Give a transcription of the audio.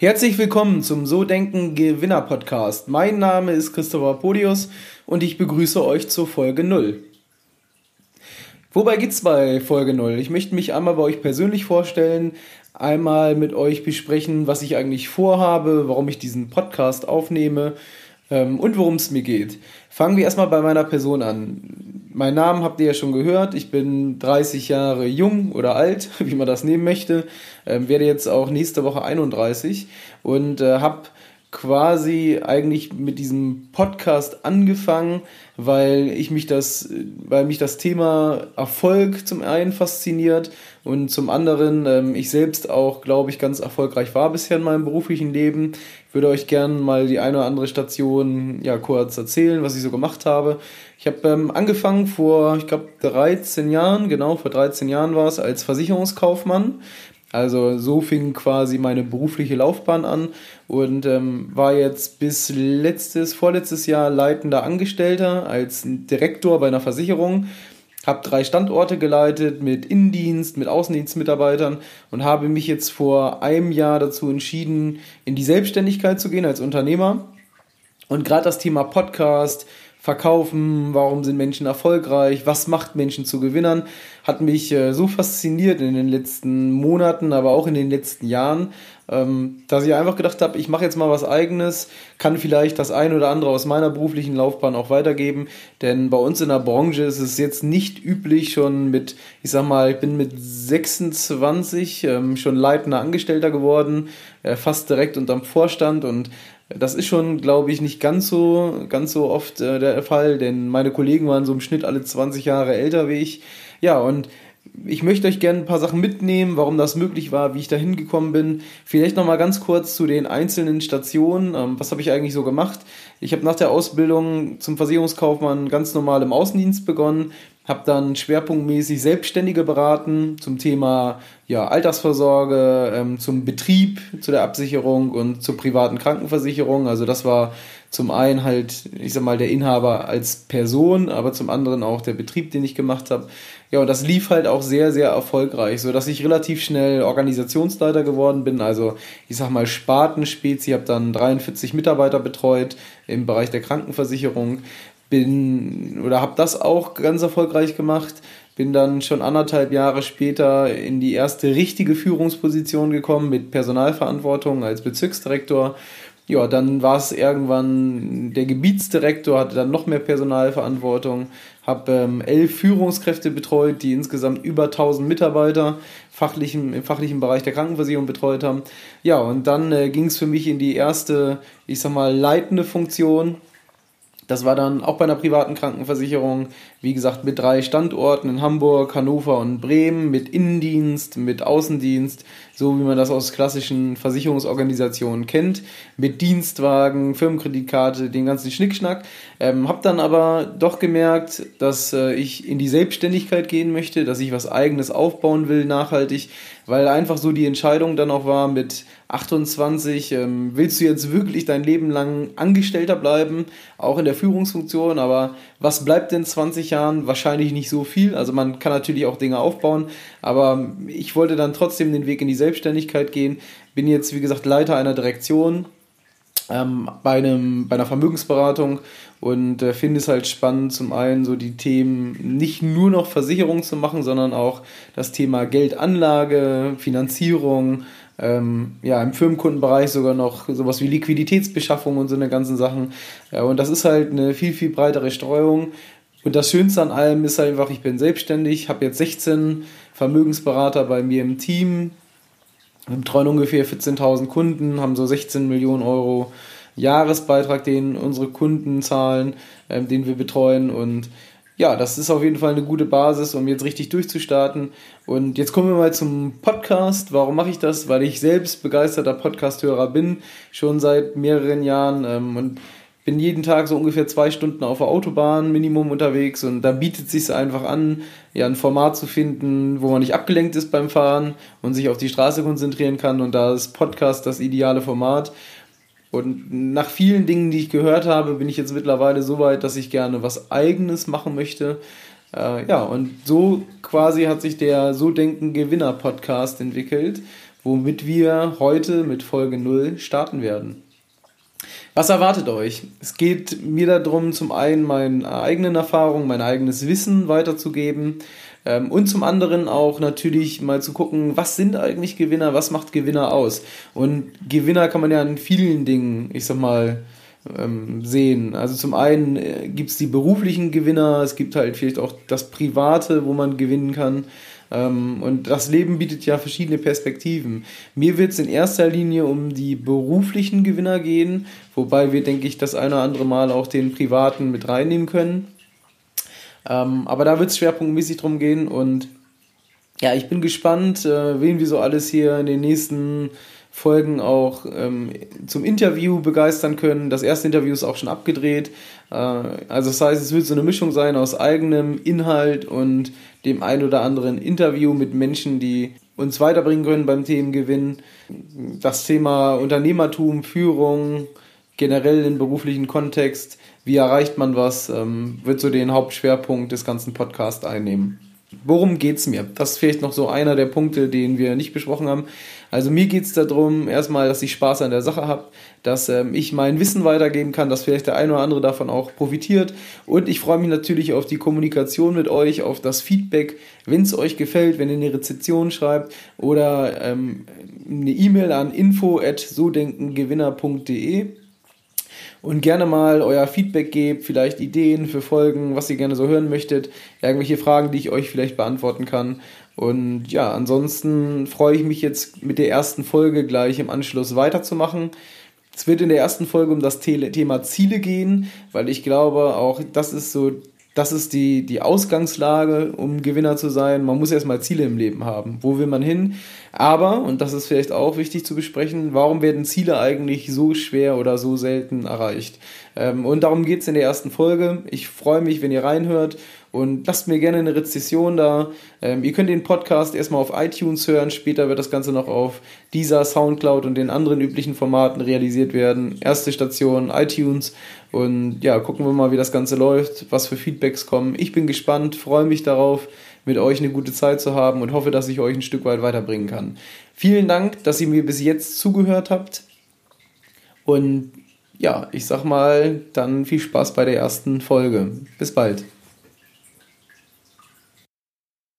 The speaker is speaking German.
Herzlich willkommen zum So Denken Gewinner Podcast. Mein Name ist Christopher Podius und ich begrüße euch zur Folge 0. Wobei geht's bei Folge 0? Ich möchte mich einmal bei euch persönlich vorstellen, einmal mit euch besprechen, was ich eigentlich vorhabe, warum ich diesen Podcast aufnehme ähm, und worum es mir geht. Fangen wir erstmal bei meiner Person an. Mein Namen habt ihr ja schon gehört. Ich bin 30 Jahre jung oder alt, wie man das nehmen möchte. Ähm, werde jetzt auch nächste Woche 31 und äh, habe quasi eigentlich mit diesem Podcast angefangen, weil ich mich das, weil mich das Thema Erfolg zum einen fasziniert und zum anderen ähm, ich selbst auch, glaube ich, ganz erfolgreich war bisher in meinem beruflichen Leben. Ich würde euch gerne mal die eine oder andere Station ja kurz erzählen, was ich so gemacht habe. Ich habe ähm, angefangen vor, ich glaube, 13 Jahren, genau, vor 13 Jahren war es, als Versicherungskaufmann also so fing quasi meine berufliche Laufbahn an und ähm, war jetzt bis letztes, vorletztes Jahr leitender Angestellter als Direktor bei einer Versicherung. Habe drei Standorte geleitet mit Innendienst, mit Außendienstmitarbeitern und habe mich jetzt vor einem Jahr dazu entschieden, in die Selbstständigkeit zu gehen als Unternehmer. Und gerade das Thema Podcast, Verkaufen, warum sind Menschen erfolgreich, was macht Menschen zu Gewinnern, hat mich äh, so fasziniert in den letzten Monaten, aber auch in den letzten Jahren, ähm, dass ich einfach gedacht habe, ich mache jetzt mal was eigenes, kann vielleicht das ein oder andere aus meiner beruflichen Laufbahn auch weitergeben, denn bei uns in der Branche ist es jetzt nicht üblich, schon mit, ich sag mal, ich bin mit 26 ähm, schon leitender Angestellter geworden, äh, fast direkt unterm Vorstand und das ist schon, glaube ich, nicht ganz so, ganz so oft äh, der Fall, denn meine Kollegen waren so im Schnitt alle 20 Jahre älter wie ich. Ja, und ich möchte euch gerne ein paar Sachen mitnehmen, warum das möglich war, wie ich da hingekommen bin. Vielleicht nochmal ganz kurz zu den einzelnen Stationen. Ähm, was habe ich eigentlich so gemacht? Ich habe nach der Ausbildung zum Versicherungskaufmann ganz normal im Außendienst begonnen, habe dann schwerpunktmäßig Selbstständige beraten zum Thema ja, Altersvorsorge, ähm, zum Betrieb, zu der Absicherung und zur privaten Krankenversicherung. Also das war zum einen halt, ich sag mal, der Inhaber als Person, aber zum anderen auch der Betrieb, den ich gemacht habe. Ja, und das lief halt auch sehr, sehr erfolgreich, so dass ich relativ schnell Organisationsleiter geworden bin. Also ich sag mal Spartenspezi, habe dann 43 Mitarbeiter betreut im Bereich der Krankenversicherung bin oder habe das auch ganz erfolgreich gemacht. Bin dann schon anderthalb Jahre später in die erste richtige Führungsposition gekommen mit Personalverantwortung als Bezirksdirektor. Ja, dann war es irgendwann der Gebietsdirektor, hatte dann noch mehr Personalverantwortung, habe ähm, elf Führungskräfte betreut, die insgesamt über 1000 Mitarbeiter fachlichen, im fachlichen Bereich der Krankenversicherung betreut haben. Ja, und dann äh, ging es für mich in die erste, ich sag mal, leitende Funktion das war dann auch bei einer privaten Krankenversicherung, wie gesagt, mit drei Standorten in Hamburg, Hannover und Bremen, mit Innendienst, mit Außendienst, so wie man das aus klassischen Versicherungsorganisationen kennt, mit Dienstwagen, Firmenkreditkarte, den ganzen Schnickschnack. Ähm, hab dann aber doch gemerkt, dass äh, ich in die Selbstständigkeit gehen möchte, dass ich was eigenes aufbauen will, nachhaltig, weil einfach so die Entscheidung dann auch war mit 28, ähm, willst du jetzt wirklich dein Leben lang Angestellter bleiben, auch in der Führungsfunktion, aber was bleibt in 20 Jahren? Wahrscheinlich nicht so viel, also man kann natürlich auch Dinge aufbauen, aber ich wollte dann trotzdem den Weg in die Selbstständigkeit gehen, bin jetzt wie gesagt Leiter einer Direktion, ähm, bei, einem, bei einer Vermögensberatung und äh, finde es halt spannend, zum einen so die Themen nicht nur noch Versicherung zu machen, sondern auch das Thema Geldanlage, Finanzierung, ähm, ja, im Firmenkundenbereich sogar noch sowas wie Liquiditätsbeschaffung und so eine ganzen Sachen. Ja, und das ist halt eine viel, viel breitere Streuung. Und das Schönste an allem ist einfach, ich bin selbstständig, habe jetzt 16 Vermögensberater bei mir im Team, betreuen ungefähr 14.000 Kunden, haben so 16 Millionen Euro Jahresbeitrag, den unsere Kunden zahlen, ähm, den wir betreuen und ja, das ist auf jeden Fall eine gute Basis, um jetzt richtig durchzustarten. Und jetzt kommen wir mal zum Podcast. Warum mache ich das? Weil ich selbst begeisterter Podcasthörer bin, schon seit mehreren Jahren ähm, und bin jeden Tag so ungefähr zwei Stunden auf der Autobahn Minimum unterwegs und da bietet es sich einfach an, ja ein Format zu finden, wo man nicht abgelenkt ist beim Fahren und sich auf die Straße konzentrieren kann und da ist Podcast das ideale Format. Und nach vielen Dingen, die ich gehört habe, bin ich jetzt mittlerweile so weit, dass ich gerne was Eigenes machen möchte. Äh, ja, und so quasi hat sich der So Denken Gewinner Podcast entwickelt, womit wir heute mit Folge 0 starten werden. Was erwartet euch? Es geht mir darum, zum einen meine eigenen Erfahrungen, mein eigenes Wissen weiterzugeben ähm, und zum anderen auch natürlich mal zu gucken, was sind eigentlich Gewinner, was macht Gewinner aus? Und Gewinner kann man ja in vielen Dingen, ich sag mal, ähm, sehen. Also zum einen äh, gibt es die beruflichen Gewinner, es gibt halt vielleicht auch das Private, wo man gewinnen kann. Ähm, und das Leben bietet ja verschiedene Perspektiven. Mir wird es in erster Linie um die beruflichen Gewinner gehen, wobei wir, denke ich, das eine oder andere Mal auch den privaten mit reinnehmen können. Ähm, aber da wird es schwerpunktmäßig drum gehen und ja, ich bin gespannt, äh, wen wir so alles hier in den nächsten Folgen auch ähm, zum Interview begeistern können. Das erste Interview ist auch schon abgedreht. Äh, also das heißt, es wird so eine Mischung sein aus eigenem Inhalt und dem ein oder anderen Interview mit Menschen, die uns weiterbringen können beim Themengewinn. Das Thema Unternehmertum, Führung, generell im beruflichen Kontext, wie erreicht man was, ähm, wird so den Hauptschwerpunkt des ganzen Podcasts einnehmen. Worum geht es mir? Das ist vielleicht noch so einer der Punkte, den wir nicht besprochen haben. Also mir geht es darum, erstmal, dass ich Spaß an der Sache habe, dass ähm, ich mein Wissen weitergeben kann, dass vielleicht der eine oder andere davon auch profitiert. Und ich freue mich natürlich auf die Kommunikation mit euch, auf das Feedback, wenn es euch gefällt, wenn ihr eine Rezeption schreibt oder ähm, eine E-Mail an info at sodenkengewinner.de und gerne mal euer Feedback gebt, vielleicht Ideen für Folgen, was ihr gerne so hören möchtet, irgendwelche Fragen, die ich euch vielleicht beantworten kann. Und ja, ansonsten freue ich mich jetzt mit der ersten Folge gleich im Anschluss weiterzumachen. Es wird in der ersten Folge um das Thema Ziele gehen, weil ich glaube, auch das ist so das ist die, die Ausgangslage, um Gewinner zu sein. Man muss erstmal Ziele im Leben haben. Wo will man hin? Aber, und das ist vielleicht auch wichtig zu besprechen, warum werden Ziele eigentlich so schwer oder so selten erreicht? Ähm, und darum geht es in der ersten Folge. Ich freue mich, wenn ihr reinhört und lasst mir gerne eine Rezession da. Ähm, ihr könnt den Podcast erstmal auf iTunes hören, später wird das Ganze noch auf dieser Soundcloud und den anderen üblichen Formaten realisiert werden. Erste Station iTunes und ja, gucken wir mal, wie das Ganze läuft, was für Feedbacks kommen. Ich bin gespannt, freue mich darauf, mit euch eine gute Zeit zu haben und hoffe, dass ich euch ein Stück weit weiterbringen kann. Vielen Dank, dass ihr mir bis jetzt zugehört habt und ja, ich sag mal, dann viel Spaß bei der ersten Folge. Bis bald.